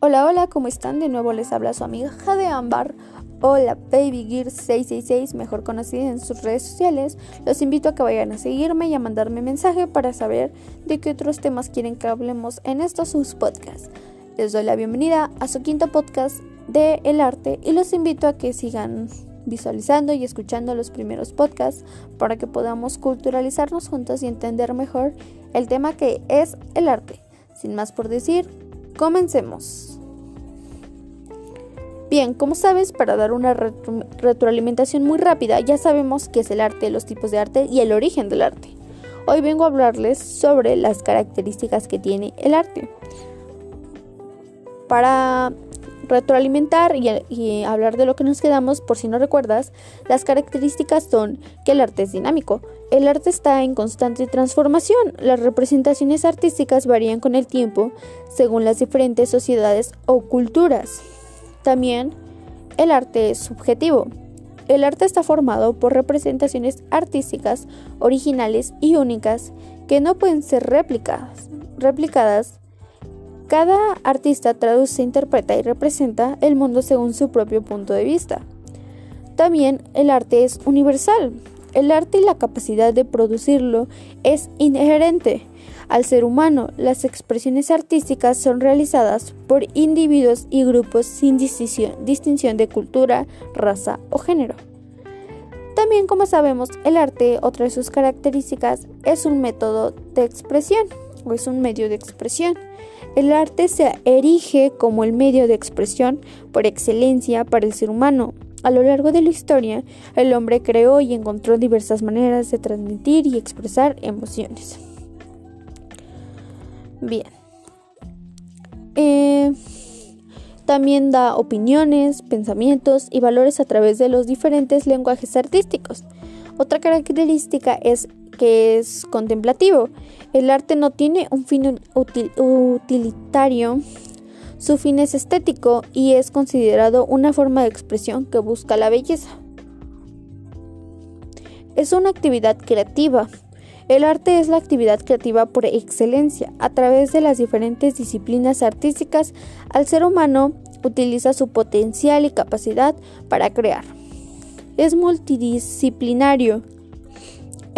Hola, hola, ¿cómo están? De nuevo les habla su amiga de Ámbar. Hola, Baby Gear 666, mejor conocida en sus redes sociales. Los invito a que vayan a seguirme y a mandarme mensaje para saber de qué otros temas quieren que hablemos en estos sus podcasts. Les doy la bienvenida a su quinto podcast de El Arte y los invito a que sigan visualizando y escuchando los primeros podcasts para que podamos culturalizarnos juntos y entender mejor el tema que es el arte. Sin más por decir, comencemos. Bien, como sabes, para dar una retroalimentación muy rápida, ya sabemos qué es el arte, los tipos de arte y el origen del arte. Hoy vengo a hablarles sobre las características que tiene el arte. Para retroalimentar y, hablar de lo que nos quedamos, por si no recuerdas, las características son que el arte es dinámico. El arte está en constante transformación. Las representaciones artísticas varían con el tiempo según las diferentes sociedades o culturas. También el arte es subjetivo. El arte está formado por representaciones artísticas originales y únicas que no pueden ser replicadas, cada artista traduce, interpreta y representa el mundo según su propio punto de vista. También el arte es universal. El arte y la capacidad de producirlo es inherente al ser humano. Las expresiones artísticas son realizadas por individuos y grupos sin distinción de cultura, raza o género. También, como sabemos, el arte, otra de sus características, es un método de expresión o es un medio de expresión. El arte se erige como el medio de expresión por excelencia para el ser humano. A lo largo de la historia, el hombre creó y encontró diversas maneras de transmitir y expresar emociones. Bien. Eh, también da opiniones, pensamientos y valores a través de los diferentes lenguajes artísticos. Otra característica es que es contemplativo. El arte no tiene un fin utilitario, su fin es estético y es considerado una forma de expresión que busca la belleza. Es una actividad creativa. El arte es la actividad creativa por excelencia. A través de las diferentes disciplinas artísticas, al ser humano utiliza su potencial y capacidad para crear. Es multidisciplinario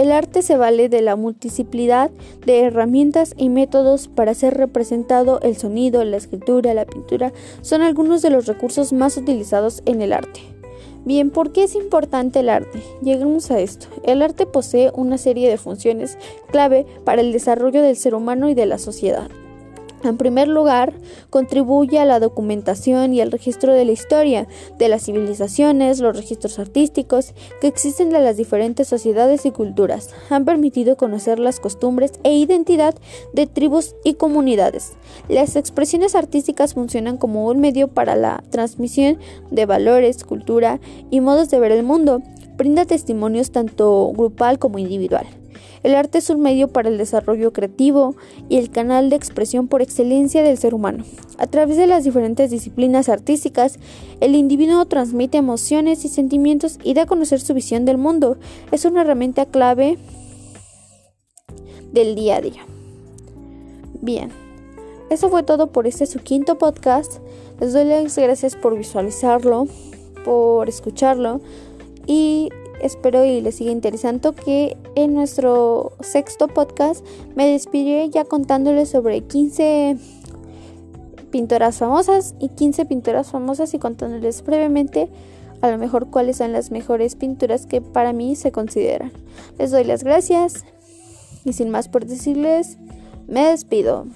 el arte se vale de la multiplicidad de herramientas y métodos para ser representado. El sonido, la escritura, la pintura son algunos de los recursos más utilizados en el arte. Bien, ¿por qué es importante el arte? Lleguemos a esto. El arte posee una serie de funciones clave para el desarrollo del ser humano y de la sociedad. En primer lugar, contribuye a la documentación y al registro de la historia de las civilizaciones, los registros artísticos que existen de las diferentes sociedades y culturas. Han permitido conocer las costumbres e identidad de tribus y comunidades. Las expresiones artísticas funcionan como un medio para la transmisión de valores, cultura y modos de ver el mundo. Brinda testimonios tanto grupal como individual. El arte es un medio para el desarrollo creativo y el canal de expresión por excelencia del ser humano. A través de las diferentes disciplinas artísticas, el individuo transmite emociones y sentimientos y da a conocer su visión del mundo. Es una herramienta clave del día a día. Bien, eso fue todo por este su quinto podcast. Les doy las gracias por visualizarlo, por escucharlo y espero y les siga interesando que en nuestro sexto podcast me despidiré ya contándoles sobre 15 pintoras famosas y 15 pintoras famosas y contándoles brevemente a lo mejor cuáles son las mejores pinturas que para mí se consideran. Les doy las gracias y sin más por decirles, me despido.